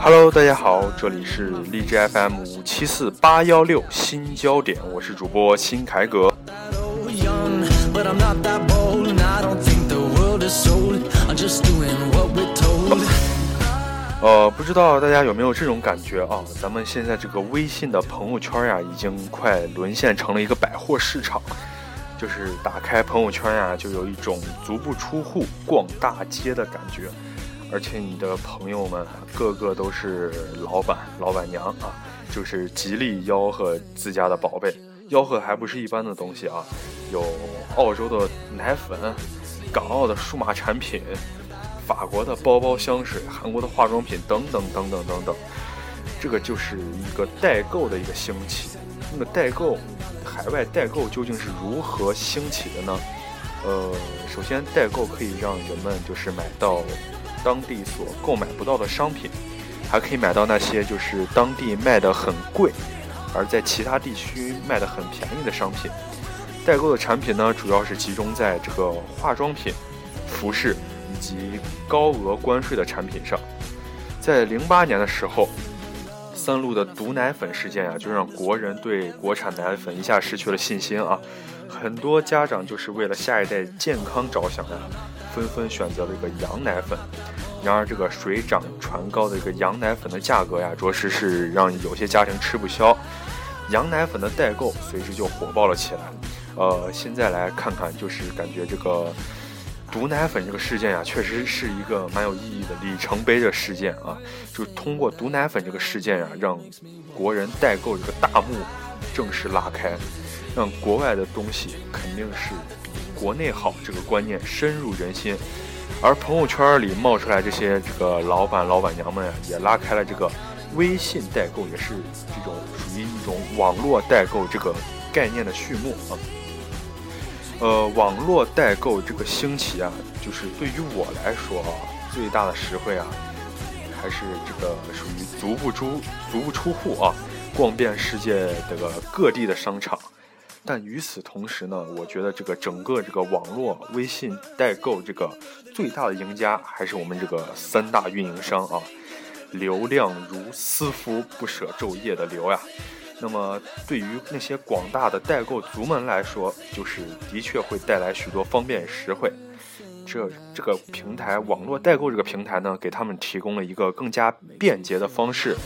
Hello，大家好，这里是荔枝 FM 五七四八幺六新焦点，我是主播新凯格。Oh, young, but I'm not that bold, and I don't think the world is sold. I'm just doing what we're told. 呃，不知道大家有没有这种感觉啊？咱们现在这个微信的朋友圈呀，已经快沦陷成了一个百货市场。就是打开朋友圈呀，就有一种足不出户逛大街的感觉，而且你的朋友们个个都是老板、老板娘啊，就是极力吆喝自家的宝贝，吆喝还不是一般的东西啊，有澳洲的奶粉、港澳的数码产品。法国的包包、香水，韩国的化妆品等等等等等等，这个就是一个代购的一个兴起。那么代购，海外代购究竟是如何兴起的呢？呃，首先代购可以让人们就是买到当地所购买不到的商品，还可以买到那些就是当地卖的很贵，而在其他地区卖的很便宜的商品。代购的产品呢，主要是集中在这个化妆品、服饰。以及高额关税的产品上，在零八年的时候，三鹿的毒奶粉事件啊，就让国人对国产奶粉一下失去了信心啊。很多家长就是为了下一代健康着想呀，纷纷选择了一个羊奶粉。然而，这个水涨船高的一个羊奶粉的价格呀，着实是让有些家庭吃不消。羊奶粉的代购随之就火爆了起来。呃，现在来看看，就是感觉这个。毒奶粉这个事件呀、确实是一个蛮有意义的里程碑的事件啊！就通过毒奶粉这个事件呀、让国人代购这个大幕正式拉开，让国外的东西肯定是国内好这个观念深入人心。而朋友圈里冒出来这些这个老板老板娘们呀、也拉开了这个微信代购，也是这种属于一种网络代购这个概念的序幕啊。呃，网络代购这个兴起啊，就是对于我来说啊，最大的实惠啊，还是这个属于足不出足不出户啊，逛遍世界这个各地的商场。但与此同时呢，我觉得这个整个这个网络微信代购这个最大的赢家还是我们这个三大运营商啊，流量如斯夫不舍昼夜的流呀。那么，对于那些广大的代购族们来说，就是的确会带来许多方便实惠。这这个平台，网络代购这个平台呢，给他们提供了一个更加便捷的方式，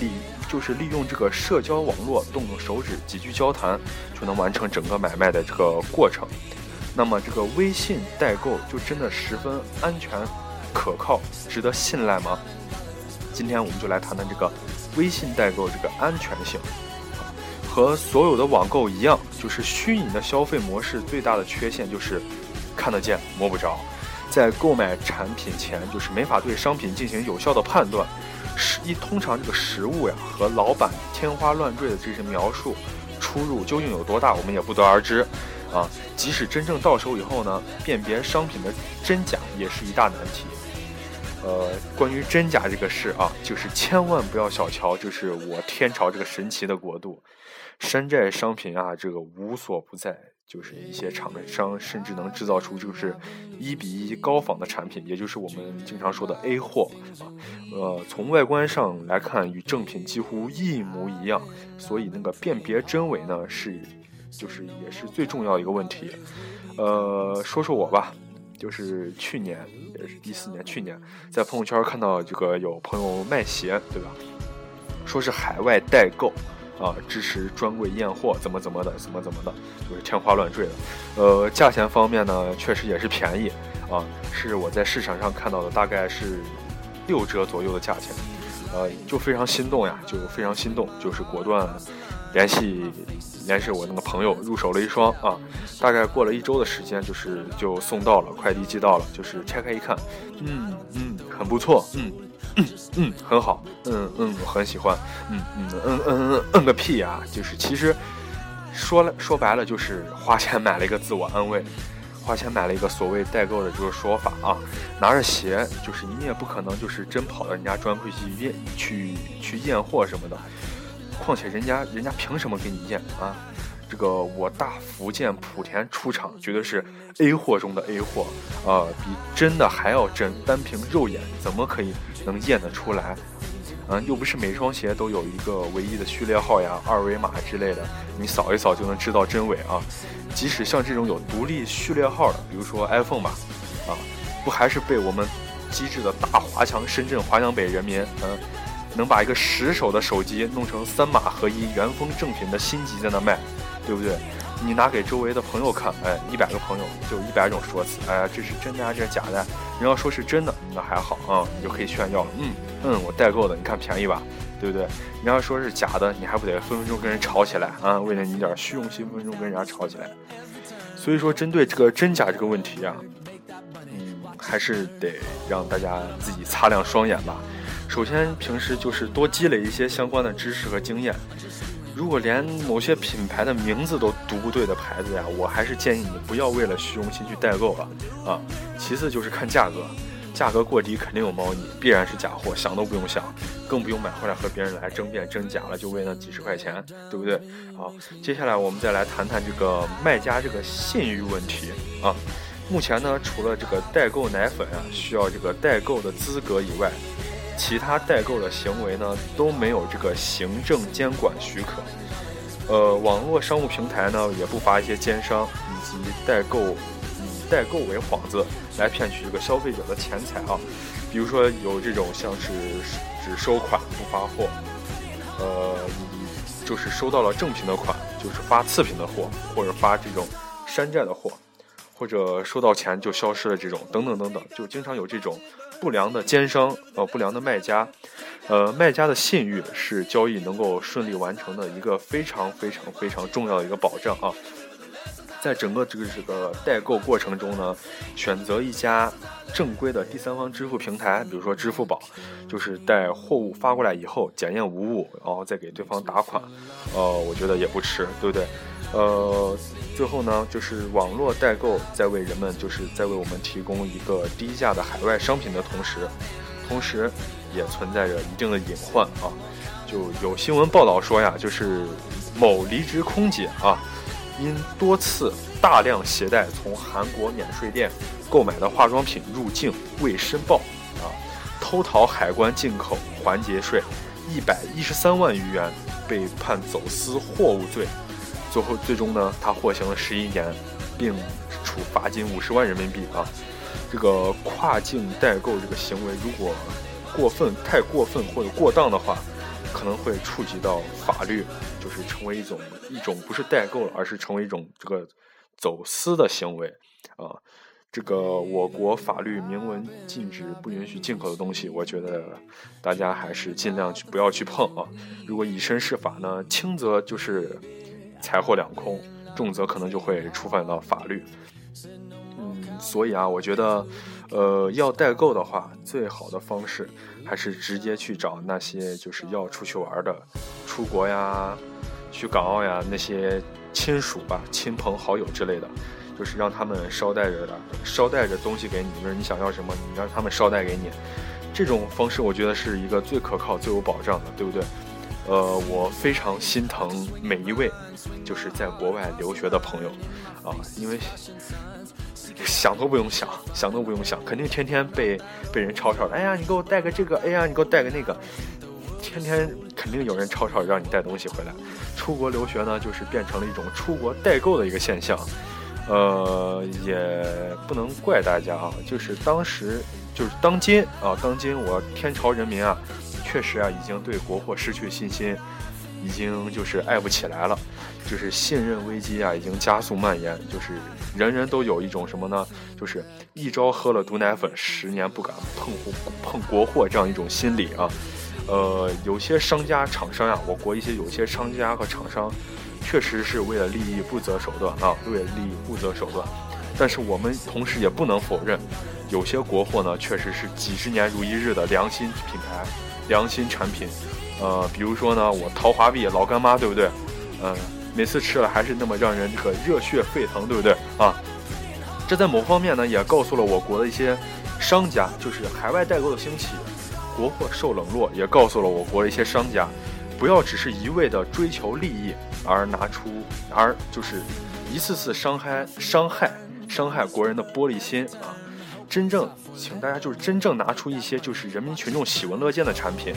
利就是利用这个社交网络，动动手指，几句交谈，就能完成整个买卖的这个过程。那么，这个微信代购就真的十分安全、可靠、值得信赖吗？今天我们就来谈谈这个微信代购这个安全性。和所有的网购一样，就是虚拟的消费模式最大的缺陷就是看得见摸不着，在购买产品前就是没法对商品进行有效的判断。实一通常这个实物呀和老板天花乱坠的这些描述出入究竟有多大，我们也不得而知。啊，即使真正到手以后呢，辨别商品的真假也是一大难题。呃，关于真假这个事啊，就是千万不要小瞧，就是我天朝这个神奇的国度。山寨商品啊，这个无所不在，就是一些厂商甚至能制造出就是一比一高仿的产品，也就是我们经常说的 A 货啊。呃，从外观上来看，与正品几乎一模一样，所以那个辨别真伪呢，是就是也是最重要的一个问题。呃，说说我吧，就是去年也是一四年，去年在朋友圈看到这个有朋友卖鞋，对吧？说是海外代购。啊，支持专柜验货，怎么怎么的，怎么怎么的，就是天花乱坠的。呃，价钱方面呢，确实也是便宜啊，是我在市场上看到的，大概是六折左右的价钱。呃，就非常心动呀，就非常心动，就是果断联系联系我那个朋友入手了一双啊，大概过了一周的时间，就是就送到了，快递寄到了，就是拆开一看，嗯嗯，很不错，嗯嗯嗯，很好，嗯嗯，我很喜欢，嗯嗯嗯嗯嗯嗯个屁呀！就是其实说了说白了，就是花钱买了一个自我安慰。花钱买了一个所谓代购的这个说法啊，拿着鞋，就是你也不可能就是真跑到人家专柜去验去去验货什么的，况且人家人家凭什么给你验啊？这个我大福建莆田出厂绝对是 A 货中的 A 货，呃，比真的还要真，单凭肉眼怎么可以能验得出来？嗯，又不是每双鞋都有一个唯一的序列号呀、二维码之类的，你扫一扫就能知道真伪啊。即使像这种有独立序列号的，比如说 iPhone 吧，啊，不还是被我们机智的大华强深圳华强北人民，嗯，能把一个十手的手机弄成三码合一原封正品的新机在那卖，对不对？你拿给周围的朋友看，哎，一百个朋友就一百种说辞，哎呀，这是真的还，是假的。人要说是真的，那还好啊，你就可以炫耀了。嗯嗯，我代购的，你看便宜吧，对不对？你要说是假的，你还不得分分钟跟人吵起来啊？为了你点虚荣心，分分钟跟人家吵起来。所以说，针对这个真假这个问题啊，嗯，还是得让大家自己擦亮双眼吧。首先，平时就是多积累一些相关的知识和经验。如果连某些品牌的名字都读不对的牌子呀，我还是建议你不要为了虚荣心去代购了啊。其次就是看价格，价格过低肯定有猫腻，必然是假货，想都不用想，更不用买回来和别人来争辩真假了，就为那几十块钱，对不对？好，接下来我们再来谈谈这个卖家这个信誉问题啊。目前呢，除了这个代购奶粉啊需要这个代购的资格以外，其他代购的行为呢都没有这个行政监管许可，呃，网络商务平台呢也不乏一些奸商以及代购以代购为幌子来骗取这个消费者的钱财啊，比如说有这种像是只收款不发货，呃，就是收到了正品的款就是发次品的货，或者发这种山寨的货，或者收到钱就消失了这种等等等等，就经常有这种。不良的奸商，呃，不良的卖家，呃，卖家的信誉是交易能够顺利完成的一个非常非常非常重要的一个保障啊。在整个这个这个代购过程中呢，选择一家正规的第三方支付平台，比如说支付宝，就是待货物发过来以后检验无误，然后再给对方打款，呃，我觉得也不迟，对不对？呃。最后呢，就是网络代购在为人们，就是在为我们提供一个低价的海外商品的同时，同时也存在着一定的隐患啊。就有新闻报道说呀，就是某离职空姐啊，因多次大量携带从韩国免税店购买的化妆品入境未申报啊，偷逃海关进口环节税一百一十三万余元，被判走私货物罪。最后，最终呢，他获刑了十一年，并处罚金五十万人民币啊！这个跨境代购这个行为，如果过分、太过分或者过当的话，可能会触及到法律，就是成为一种一种不是代购了，而是成为一种这个走私的行为啊！这个我国法律明文禁止不允许进口的东西，我觉得大家还是尽量去不要去碰啊！如果以身试法呢，轻则就是。财货两空，重则可能就会触犯到法律。嗯，所以啊，我觉得，呃，要代购的话，最好的方式还是直接去找那些就是要出去玩的，出国呀、去港澳呀那些亲属吧、亲朋好友之类的，就是让他们捎带着的，捎带着东西给你，就是你想要什么，你让他们捎带给你。这种方式，我觉得是一个最可靠、最有保障的，对不对？呃，我非常心疼每一位就是在国外留学的朋友啊，因为想都不用想，想都不用想，肯定天天被被人吵吵的。哎呀，你给我带个这个，哎呀，你给我带个那个，天天肯定有人吵吵让你带东西回来。出国留学呢，就是变成了一种出国代购的一个现象。呃，也不能怪大家啊，就是当时就是当今啊，当今我天朝人民啊。确实啊，已经对国货失去信心，已经就是爱不起来了，就是信任危机啊，已经加速蔓延。就是人人都有一种什么呢？就是一朝喝了毒奶粉，十年不敢碰碰国货这样一种心理啊。呃，有些商家、厂商呀，我国一些有些商家和厂商，确实是为了利益不择手段啊，为了利益不择手段。但是我们同时也不能否认，有些国货呢，确实是几十年如一日的良心品牌、良心产品。呃，比如说呢，我桃花碧老干妈，对不对？嗯，每次吃了还是那么让人这个热血沸腾，对不对啊？这在某方面呢，也告诉了我国的一些商家，就是海外代购的兴起，国货受冷落，也告诉了我国的一些商家，不要只是一味的追求利益而拿出，而就是一次次伤害、伤害、伤害国人的玻璃心啊！真正，请大家就是真正拿出一些就是人民群众喜闻乐见的产品，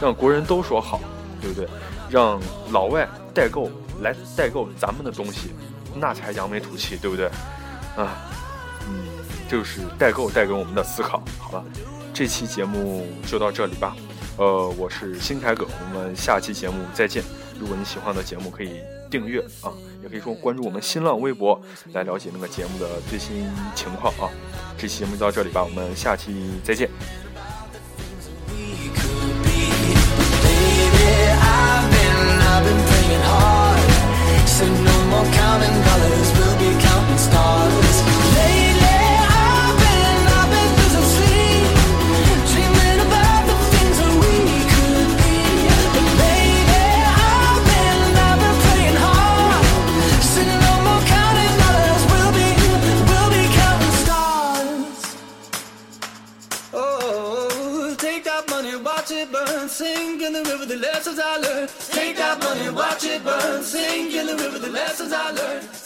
让国人都说好，对不对？让老外代购来代购咱们的东西，那才扬眉吐气，对不对？啊，嗯，就是代购带给我们的思考。好了，这期节目就到这里吧。呃，我是新凯哥，我们下期节目再见。如果你喜欢的节目，可以订阅啊，也可以说关注我们新浪微博来了解那个节目的最新情况啊。这期节目就到这里吧，我们下期再见。Lessons I learned. Take that money, watch it burn. Sing in the river the lessons I learned.